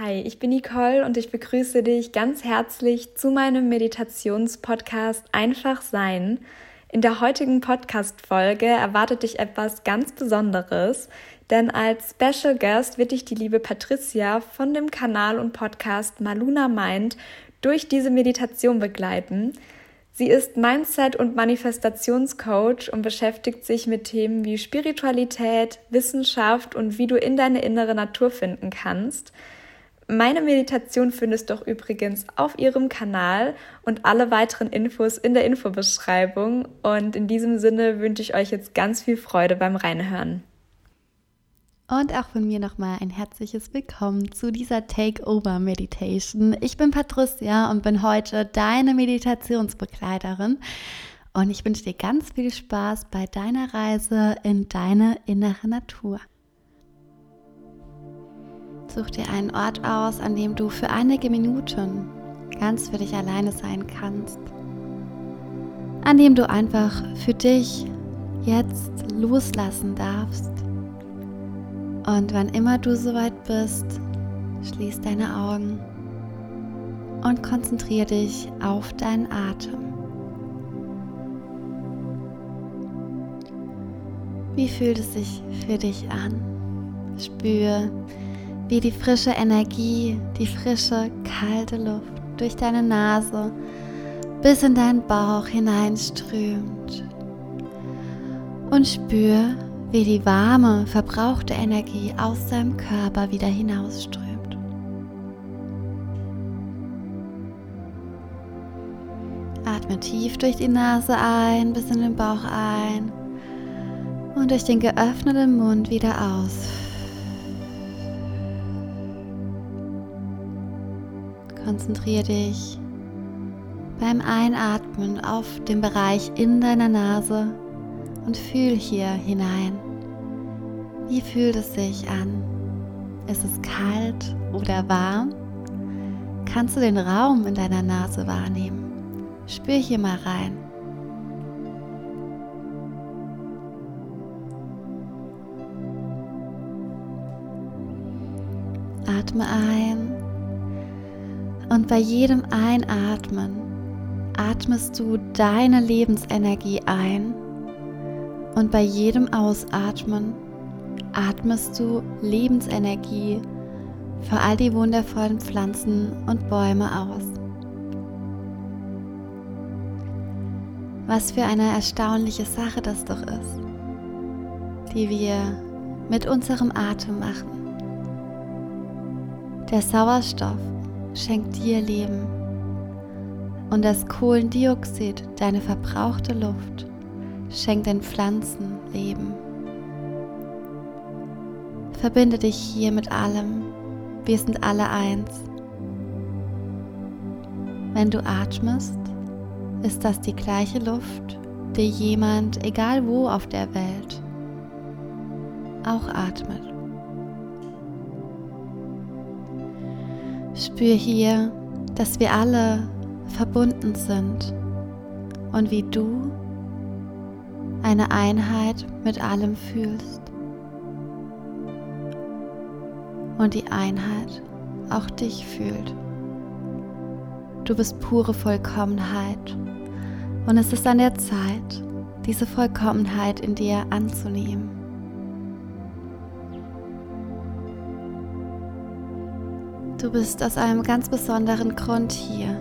Hi, ich bin Nicole und ich begrüße dich ganz herzlich zu meinem Meditationspodcast Einfach Sein. In der heutigen Podcast-Folge erwartet dich etwas ganz Besonderes, denn als Special Guest wird dich die liebe Patricia von dem Kanal und Podcast Maluna Mind durch diese Meditation begleiten. Sie ist Mindset- und Manifestationscoach und beschäftigt sich mit Themen wie Spiritualität, Wissenschaft und wie du in deine innere Natur finden kannst. Meine Meditation findest du übrigens auf ihrem Kanal und alle weiteren Infos in der Infobeschreibung. Und in diesem Sinne wünsche ich euch jetzt ganz viel Freude beim Reinhören. Und auch von mir nochmal ein herzliches Willkommen zu dieser Takeover Meditation. Ich bin Patricia und bin heute deine Meditationsbegleiterin. Und ich wünsche dir ganz viel Spaß bei deiner Reise in deine innere Natur. Such dir einen Ort aus, an dem du für einige Minuten ganz für dich alleine sein kannst. An dem du einfach für dich jetzt loslassen darfst. Und wann immer du soweit bist, schließ deine Augen und konzentriere dich auf deinen Atem. Wie fühlt es sich für dich an? Spür, wie die frische Energie, die frische, kalte Luft durch deine Nase bis in deinen Bauch hineinströmt. Und spür, wie die warme, verbrauchte Energie aus deinem Körper wieder hinausströmt. Atme tief durch die Nase ein, bis in den Bauch ein und durch den geöffneten Mund wieder aus. Konzentriere dich beim Einatmen auf den Bereich in deiner Nase und fühl hier hinein. Wie fühlt es sich an? Ist es kalt oder warm? Kannst du den Raum in deiner Nase wahrnehmen? Spür hier mal rein. Atme ein und bei jedem Einatmen atmest du deine Lebensenergie ein und bei jedem Ausatmen atmest du Lebensenergie für all die wundervollen Pflanzen und Bäume aus. Was für eine erstaunliche Sache das doch ist, die wir mit unserem Atem machen. Der Sauerstoff schenkt dir Leben. Und das Kohlendioxid, deine verbrauchte Luft, schenkt den Pflanzen Leben. Verbinde dich hier mit allem. Wir sind alle eins. Wenn du atmest, ist das die gleiche Luft, die jemand, egal wo auf der Welt, auch atmet. Spür hier, dass wir alle verbunden sind und wie du eine Einheit mit allem fühlst. Und die Einheit auch dich fühlt. Du bist pure Vollkommenheit und es ist an der Zeit, diese Vollkommenheit in dir anzunehmen. Du bist aus einem ganz besonderen Grund hier.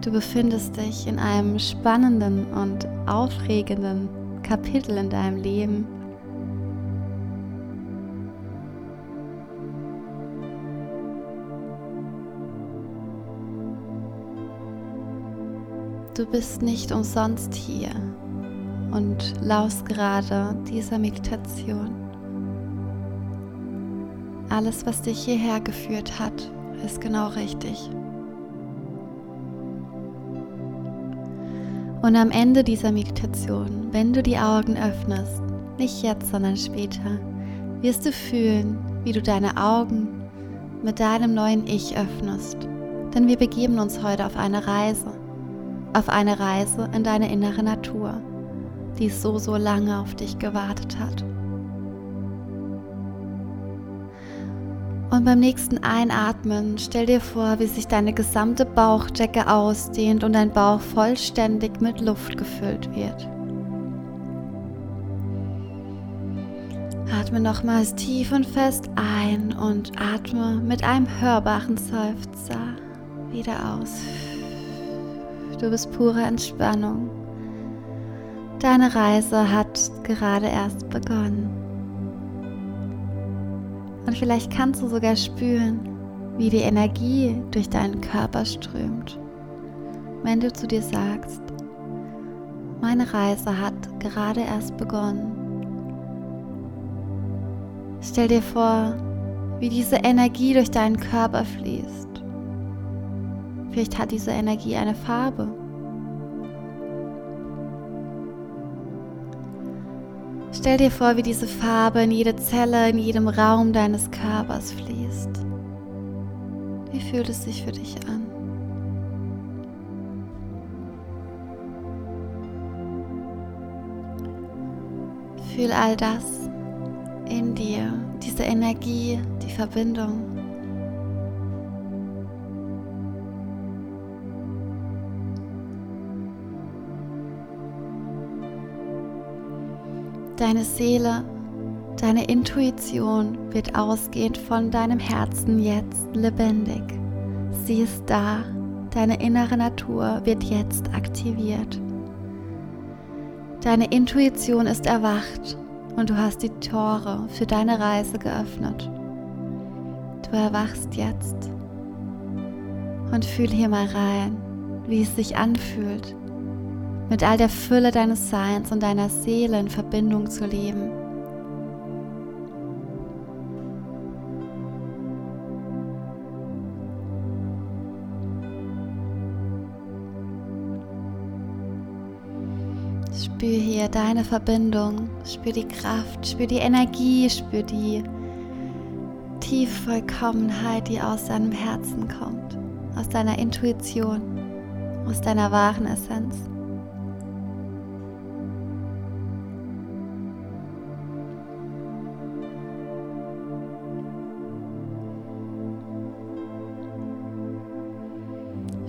Du befindest dich in einem spannenden und aufregenden Kapitel in deinem Leben. Du bist nicht umsonst hier und laust gerade dieser Meditation. Alles, was dich hierher geführt hat, ist genau richtig. Und am Ende dieser Meditation, wenn du die Augen öffnest, nicht jetzt, sondern später, wirst du fühlen, wie du deine Augen mit deinem neuen Ich öffnest. Denn wir begeben uns heute auf eine Reise, auf eine Reise in deine innere Natur, die so, so lange auf dich gewartet hat. Und beim nächsten Einatmen stell dir vor, wie sich deine gesamte Bauchdecke ausdehnt und dein Bauch vollständig mit Luft gefüllt wird. Atme nochmals tief und fest ein und atme mit einem hörbaren Seufzer wieder aus. Du bist pure Entspannung. Deine Reise hat gerade erst begonnen. Und vielleicht kannst du sogar spüren, wie die Energie durch deinen Körper strömt, wenn du zu dir sagst, meine Reise hat gerade erst begonnen. Stell dir vor, wie diese Energie durch deinen Körper fließt. Vielleicht hat diese Energie eine Farbe. Stell dir vor, wie diese Farbe in jede Zelle, in jedem Raum deines Körpers fließt. Wie fühlt es sich für dich an? Fühl all das in dir, diese Energie, die Verbindung. Deine Seele, deine Intuition wird ausgehend von deinem Herzen jetzt lebendig. Sie ist da, deine innere Natur wird jetzt aktiviert. Deine Intuition ist erwacht und du hast die Tore für deine Reise geöffnet. Du erwachst jetzt und fühl hier mal rein, wie es sich anfühlt, mit all der Fülle deines Seins und deiner Seele in Verbindung zu leben. Spür hier deine Verbindung, spür die Kraft, spür die Energie, spür die tiefe Vollkommenheit, die aus deinem Herzen kommt, aus deiner Intuition, aus deiner wahren Essenz.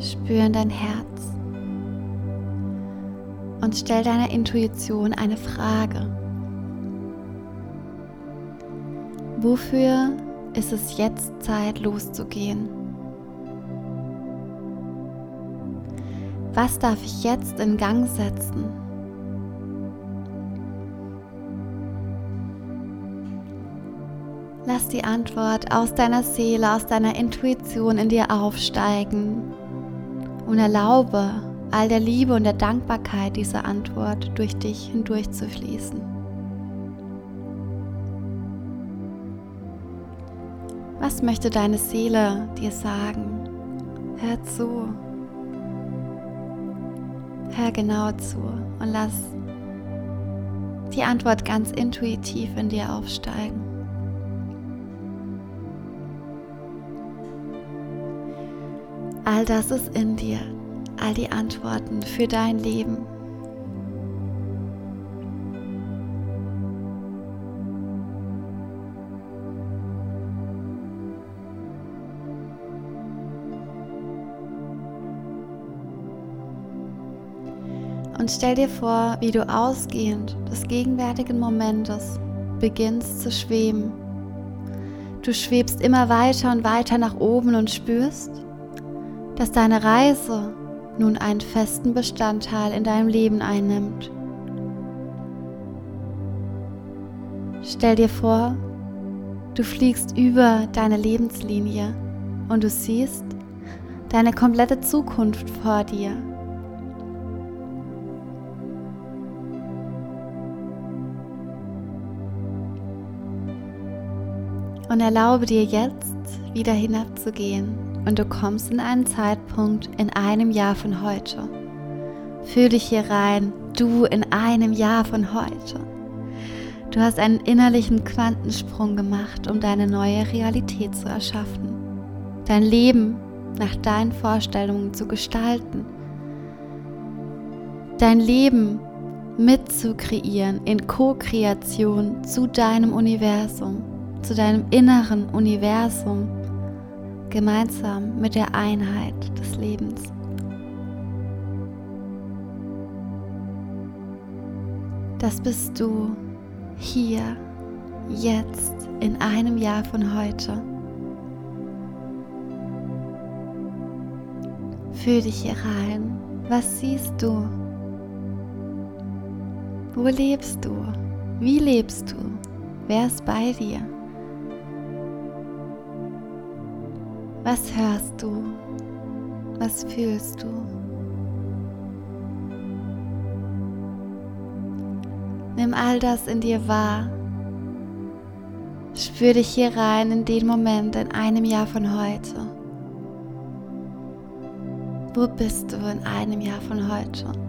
Spür in dein Herz und stell deiner Intuition eine Frage. Wofür ist es jetzt Zeit loszugehen? Was darf ich jetzt in Gang setzen? Lass die Antwort aus deiner Seele, aus deiner Intuition in dir aufsteigen und erlaube all der Liebe und der Dankbarkeit dieser Antwort durch dich hindurch zu fließen. Was möchte deine Seele dir sagen? Hör zu. Hör genau zu und lass die Antwort ganz intuitiv in dir aufsteigen. All das ist in dir, all die Antworten für dein Leben. Und stell dir vor, wie du ausgehend des gegenwärtigen Momentes beginnst zu schweben. Du schwebst immer weiter und weiter nach oben und spürst, dass deine Reise nun einen festen Bestandteil in deinem Leben einnimmt. Stell dir vor, du fliegst über deine Lebenslinie und du siehst deine komplette Zukunft vor dir. Und erlaube dir jetzt wieder hinabzugehen und du kommst in einen Zeitpunkt in einem Jahr von heute. Fühl dich hier rein, du in einem Jahr von heute. Du hast einen innerlichen Quantensprung gemacht, um deine neue Realität zu erschaffen. Dein Leben nach deinen Vorstellungen zu gestalten. Dein Leben mitzukreieren in Co-Kreation zu deinem Universum, zu deinem inneren Universum, gemeinsam mit der Einheit des Lebens. Das bist du hier, jetzt, in einem Jahr von heute. Fühl dich hier rein. Was siehst du? Wo lebst du? Wie lebst du? Wer ist bei dir? Was hörst du? Was fühlst du? Nimm all das in dir wahr. Spür dich hier rein in den Moment in einem Jahr von heute. Wo bist du in einem Jahr von heute?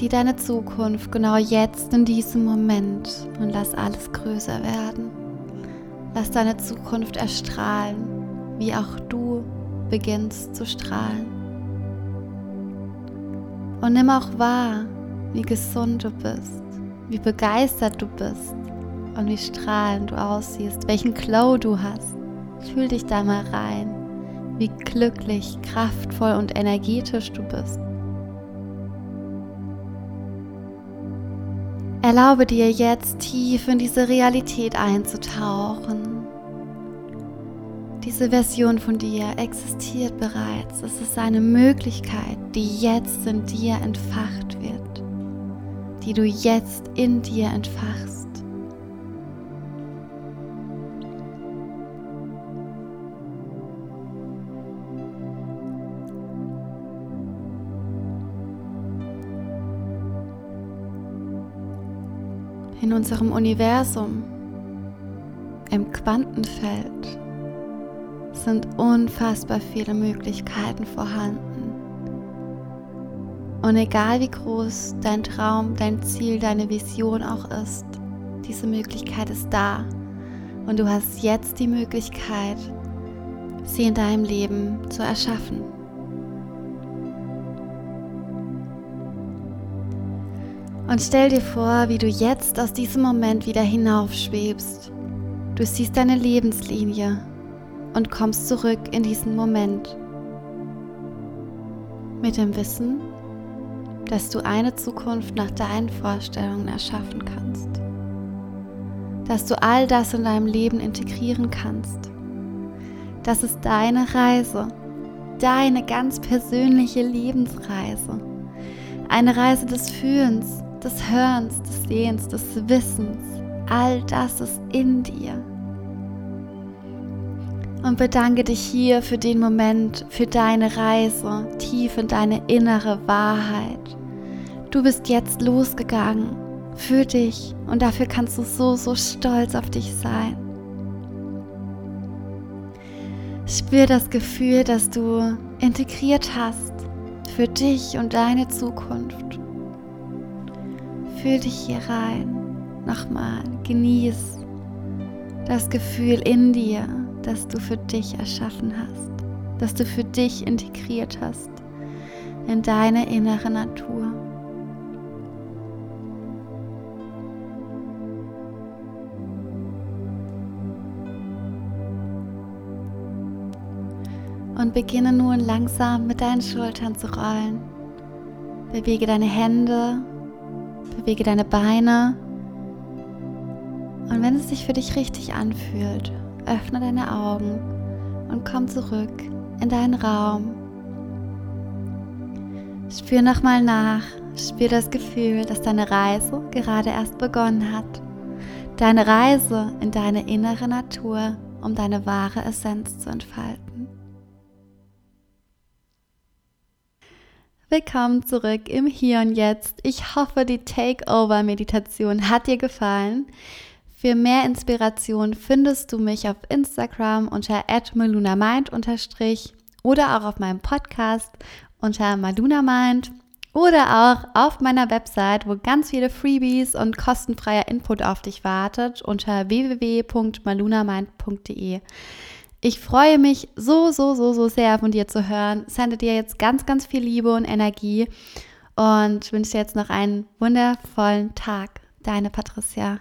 Sieh deine Zukunft genau jetzt in diesem Moment und lass alles größer werden. Lass deine Zukunft erstrahlen, wie auch du beginnst zu strahlen. Und nimm auch wahr, wie gesund du bist, wie begeistert du bist und wie strahlend du aussiehst, welchen Glow du hast. Fühl dich da mal rein, wie glücklich, kraftvoll und energetisch du bist. Erlaube dir jetzt tief in diese Realität einzutauchen. Diese Version von dir existiert bereits. Es ist eine Möglichkeit, die jetzt in dir entfacht wird, die du jetzt in dir entfachst. In unserem Universum, im Quantenfeld, sind unfassbar viele Möglichkeiten vorhanden. Und egal wie groß dein Traum, dein Ziel, deine Vision auch ist, diese Möglichkeit ist da. Und du hast jetzt die Möglichkeit, sie in deinem Leben zu erschaffen. Und stell dir vor, wie du jetzt aus diesem Moment wieder hinaufschwebst. Du siehst deine Lebenslinie und kommst zurück in diesen Moment. Mit dem Wissen, dass du eine Zukunft nach deinen Vorstellungen erschaffen kannst. Dass du all das in deinem Leben integrieren kannst. Das ist deine Reise, deine ganz persönliche Lebensreise. Eine Reise des Fühlens, des Hörens, des Sehens, des Wissens. All das ist in dir. Und bedanke dich hier für den Moment, für deine Reise tief in deine innere Wahrheit. Du bist jetzt losgegangen für dich und dafür kannst du so, so stolz auf dich sein. Spür das Gefühl, das du integriert hast für dich und deine Zukunft. Fühl dich hier rein. Nochmal, genieß das Gefühl in dir, das du für dich erschaffen hast, das du für dich integriert hast in deine innere Natur. Und beginne nun langsam mit deinen Schultern zu rollen. Bewege deine Hände Bewege deine Beine. Und wenn es sich für dich richtig anfühlt, öffne deine Augen und komm zurück in deinen Raum. Spür nochmal nach, spür das Gefühl, dass deine Reise gerade erst begonnen hat. Deine Reise in deine innere Natur, um deine wahre Essenz zu entfalten. Willkommen zurück im Hier und Jetzt. Ich hoffe, die Takeover-Meditation hat dir gefallen. Für mehr Inspiration findest du mich auf Instagram unter malunamind oder auch auf meinem Podcast unter malunamind oder auch auf meiner Website, wo ganz viele Freebies und kostenfreier Input auf dich wartet unter www.malunamind.de. Ich freue mich so, so, so, so sehr von dir zu hören. Sende dir jetzt ganz, ganz viel Liebe und Energie und wünsche dir jetzt noch einen wundervollen Tag. Deine Patricia.